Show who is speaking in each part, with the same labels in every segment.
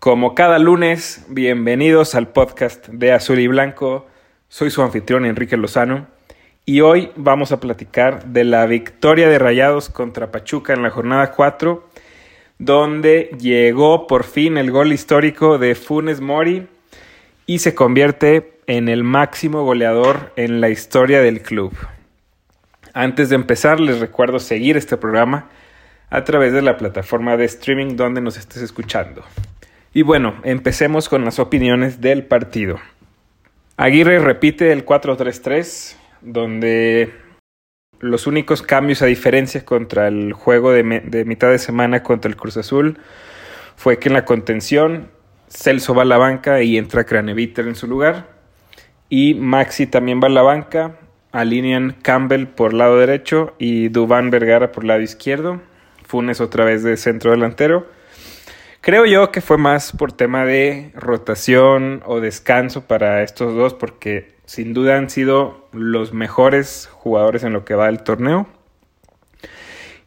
Speaker 1: Como cada lunes, bienvenidos al podcast de Azul y Blanco. Soy su anfitrión Enrique Lozano y hoy vamos a platicar de la victoria de Rayados contra Pachuca en la jornada 4, donde llegó por fin el gol histórico de Funes Mori y se convierte en el máximo goleador en la historia del club. Antes de empezar, les recuerdo seguir este programa a través de la plataforma de streaming donde nos estés escuchando. Y bueno, empecemos con las opiniones del partido. Aguirre repite el 4-3-3, donde los únicos cambios a diferencia contra el juego de, mitad de semana contra el Cruz Azul fue que en la contención Celso va a la banca y entra Craneviter en su lugar. Y Maxi también va a la banca. Alinean Campbell por lado derecho y Dubán Vergara por lado izquierdo. Funes otra vez de centro delantero. Creo yo que fue más por tema de rotación o descanso para estos dos, porque sin duda han sido los mejores jugadores en lo que va del torneo.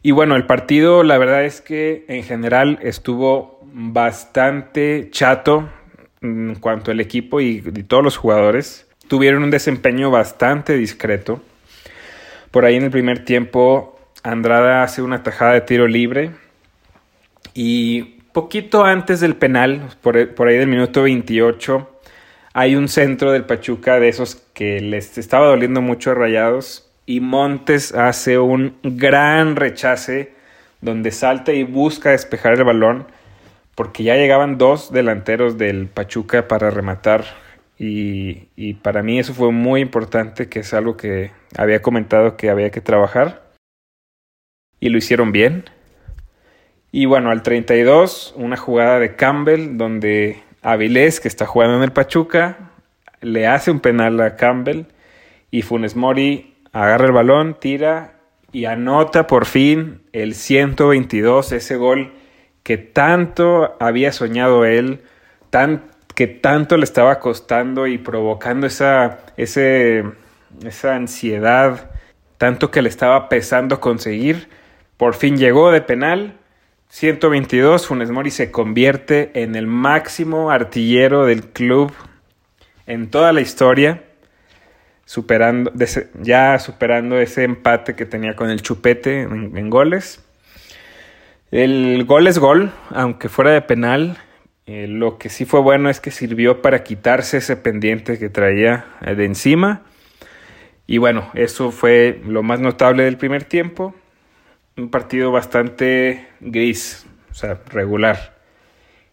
Speaker 1: Y bueno, el partido, la verdad es que en general estuvo bastante chato en cuanto al equipo y, todos los jugadores. Tuvieron un desempeño bastante discreto. Por ahí en el primer tiempo, Andrada hace una tajada de tiro libre y Poquito antes del penal, por, ahí del minuto 28, hay un centro del Pachuca de esos que les estaba doliendo mucho a Rayados y Montes hace un gran rechace donde salta y busca despejar el balón porque ya llegaban dos delanteros del Pachuca para rematar y, y, para mí eso fue muy importante, que es algo que había comentado que había que trabajar y lo hicieron bien. Y bueno, al 32, una jugada de Campbell donde Avilés, que está jugando en el Pachuca, le hace un penal a Campbell y Funes Mori agarra el balón, tira y anota por fin el 122, ese gol que tanto había soñado él, tan, que tanto le estaba costando y provocando esa, esa ansiedad, tanto que le estaba pesando conseguir. Por fin llegó de penal 122, Funes Mori se convierte en el máximo artillero del club en toda la historia, superando, ya superando ese empate que tenía con el Chupete en, goles. El gol es gol, aunque fuera de penal. Eh, lo que sí fue bueno es que sirvió para quitarse ese pendiente que traía eh, de encima. Y bueno, eso fue lo más notable del primer tiempo un partido bastante gris, o sea, regular.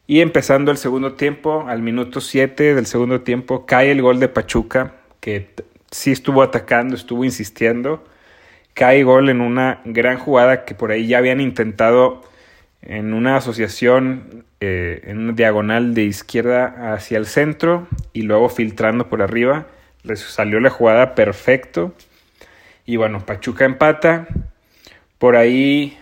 Speaker 1: Y empezando el segundo tiempo, al minuto 7 del segundo tiempo, cae el gol de Pachuca, que sí estuvo atacando, estuvo insistiendo. Cae gol en una gran jugada que por ahí ya habían intentado en una asociación, eh, en una diagonal de izquierda hacia el centro y luego filtrando por arriba. Les salió la jugada perfecto. Y bueno, Pachuca empata. Por ahí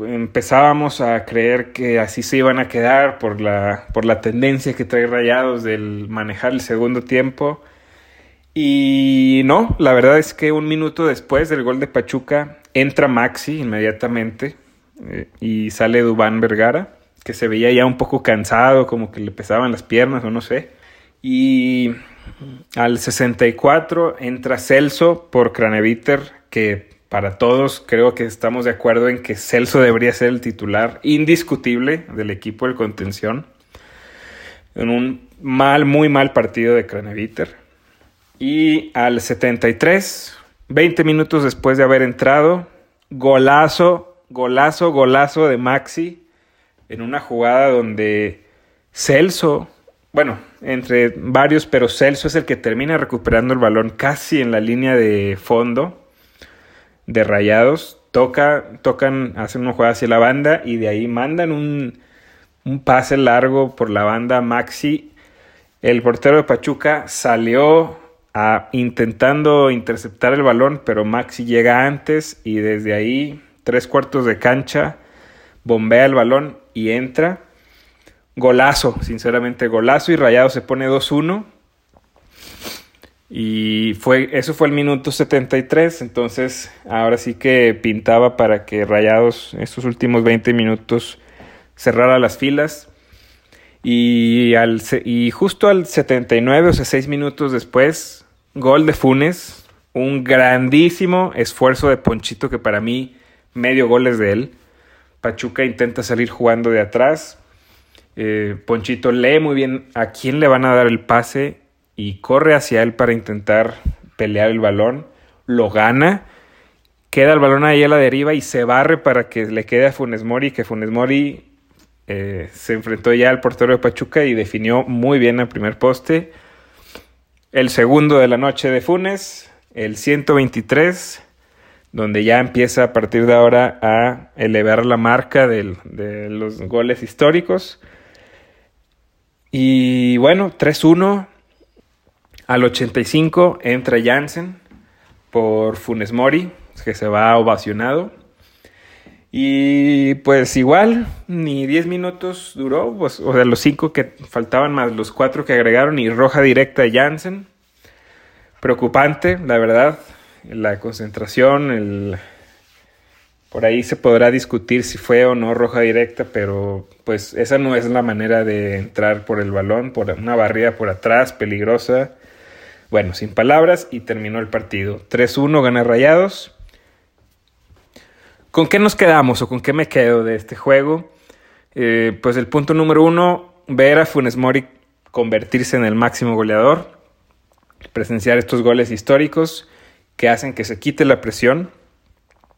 Speaker 1: empezábamos a creer que así se iban a quedar por la, por tendencia que trae Rayados del manejar el segundo tiempo. Y no, la verdad es que un minuto después del gol de Pachuca entra Maxi inmediatamente eh, y sale Dubán Vergara, que se veía ya un poco cansado, como que le pesaban las piernas o no sé. Y al 64 entra Celso por Craneviter, que para todos creo que estamos de acuerdo en que Celso debería ser el titular indiscutible del equipo del contención. En un mal, muy mal partido de Craneviter. Y al 73, 20 minutos después de haber entrado, golazo, golazo, golazo de Maxi en una jugada donde Celso, bueno, entre varios, pero Celso es el que termina recuperando el balón casi en la línea de fondo de Rayados, toca, tocan, hacen una jugada hacia la banda y de ahí mandan un, un pase largo por la banda Maxi. El portero de Pachuca salió a, intentando interceptar el balón, pero Maxi llega antes y desde ahí, tres cuartos de cancha, bombea el balón y entra. Golazo, sinceramente, golazo y Rayado se pone 2-1. Y fue, eso fue el minuto 73, entonces ahora sí que pintaba para que Rayados estos últimos 20 minutos cerrara las filas. Y, al, y justo al 79, o sea, 6 minutos después, gol de Funes. Un grandísimo esfuerzo de Ponchito que para mí medio gol es de él. Pachuca intenta salir jugando de atrás. Eh, Ponchito lee muy bien a quién le van a dar el pase y corre hacia él para intentar pelear el balón. Lo gana. Queda el balón ahí a la deriva y se barre para que le quede a Funes Mori. Que Funes Mori eh, se enfrentó ya al portero de Pachuca y definió muy bien el primer poste. El segundo de la noche de Funes, el 123, donde ya empieza a partir de ahora a elevar la marca de los goles históricos. Y bueno, 3-1 al 85 entra Jansen por Funes Mori, que se va ovacionado. Y pues igual, ni 10 minutos duró, pues, o sea, los 5 que faltaban más los 4 que agregaron y roja directa a Jansen. Preocupante, la verdad, la concentración, el... por ahí se podrá discutir si fue o no roja directa, pero pues esa no es la manera de entrar por el balón, por una barrida por atrás, peligrosa. Bueno, sin palabras y terminó el partido. 3-1 gana Rayados. ¿Con qué nos quedamos o con qué me quedo de este juego? Eh, pues el punto número uno, ver a Funes Mori convertirse en el máximo goleador, presenciar estos goles históricos que hacen que se quite la presión.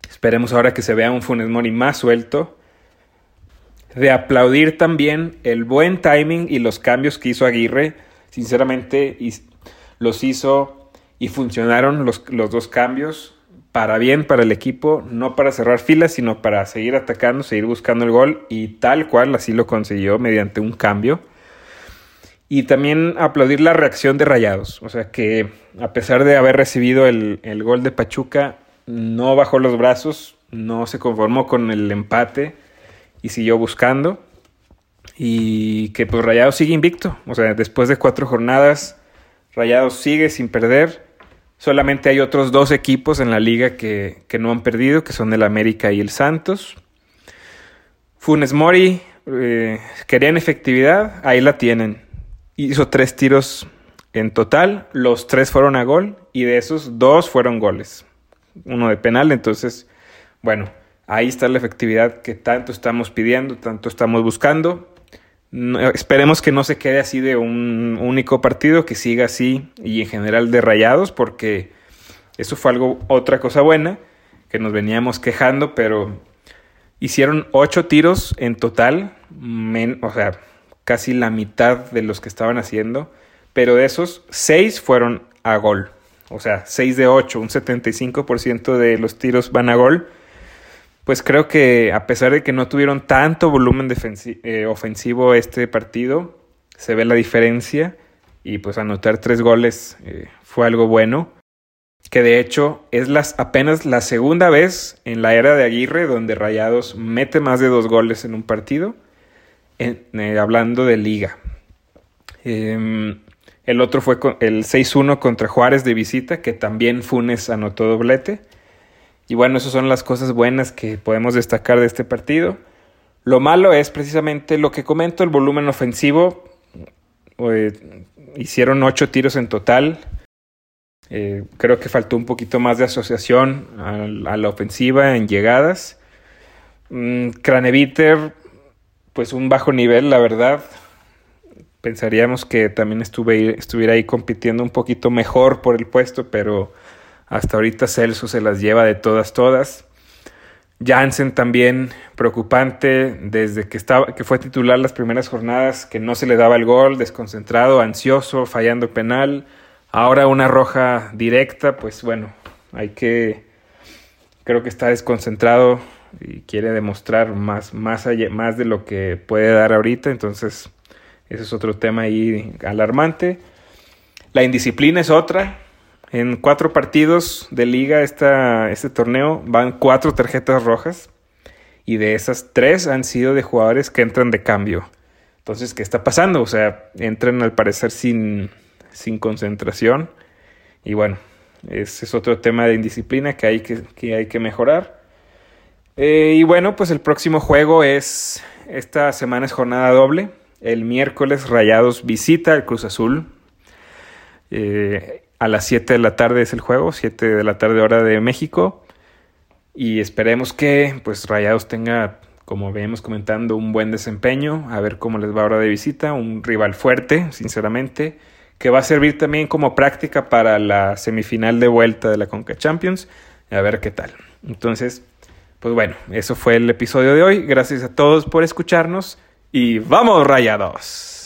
Speaker 1: Esperemos ahora que se vea un Funes Mori más suelto. De aplaudir también el buen timing y los cambios que hizo Aguirre. Sinceramente, los hizo y funcionaron los, los dos cambios para bien para el equipo, no para cerrar filas, sino para seguir atacando, seguir buscando el gol y tal cual así lo consiguió mediante un cambio. Y también aplaudir la reacción de Rayados, o sea que a pesar de haber recibido el, el gol de Pachuca, no bajó los brazos, no se conformó con el empate y siguió buscando. Y que pues Rayados sigue invicto, o sea, después de cuatro jornadas, Rayados sigue sin perder Solamente hay otros dos equipos en la liga que, no han perdido, que son el América y el Santos. Funes Mori eh, querían efectividad, ahí la tienen. Hizo tres tiros en total, los tres fueron a gol y de esos dos fueron goles. Uno de penal, entonces, bueno, ahí está la efectividad que tanto estamos pidiendo, tanto estamos buscando esperemos que no se quede así de un único partido, que siga así y en general de rayados, porque eso fue algo, otra cosa buena, que nos veníamos quejando, pero hicieron ocho tiros en total, o sea, casi la mitad de los que estaban haciendo, pero de esos, seis fueron a gol. O sea, seis de ocho, un 75% de los tiros van a gol pues creo que a pesar de que no tuvieron tanto volumen eh, ofensivo este partido, se ve la diferencia y pues anotar tres goles eh, fue algo bueno. Que de hecho es las, apenas la segunda vez en la era de Aguirre donde Rayados mete más de dos goles en un partido, eh, hablando de liga. Em, el otro fue el 6-1 contra Juárez de visita, que también Funes anotó doblete. Y bueno, esas son las cosas buenas que podemos destacar de este partido. Lo malo es precisamente lo que comento, el volumen ofensivo. Eh, hicieron ocho tiros en total. Eh, creo que faltó un poquito más de asociación a, la ofensiva en llegadas. Mm, Craneviter, pues un bajo nivel, la verdad. Pensaríamos que también estuve, estuviera ahí compitiendo un poquito mejor por el puesto, pero hasta ahorita Celso se las lleva de todas, todas. Jansen también preocupante desde que, estaba, que fue titular las primeras jornadas, que no se le daba el gol, desconcentrado, ansioso, fallando penal. Ahora una roja directa, pues bueno, hay que, creo que está desconcentrado y quiere demostrar más, más, más de lo que puede dar ahorita, entonces ese es otro tema ahí alarmante. La indisciplina es otra, en cuatro partidos de liga esta, este torneo van cuatro tarjetas rojas y de esas tres han sido de jugadores que entran de cambio. Entonces, ¿qué está pasando? O sea, entran al parecer sin, sin concentración y bueno, ese es otro tema de indisciplina que hay que, hay que mejorar. Eh, y bueno, pues el próximo juego es, esta semana es jornada doble. El miércoles Rayados visita el Cruz Azul. Eh, a las 7 de la tarde es el juego, 7 de la tarde hora de México. Y esperemos que pues Rayados tenga, como veníamos comentando, un buen desempeño. A ver cómo les va ahora de visita. Un rival fuerte, sinceramente. Que va a servir también como práctica para la semifinal de vuelta de la Conca Champions. A ver qué tal. Entonces, pues bueno, eso fue el episodio de hoy. Gracias a todos por escucharnos. Y vamos, rayados.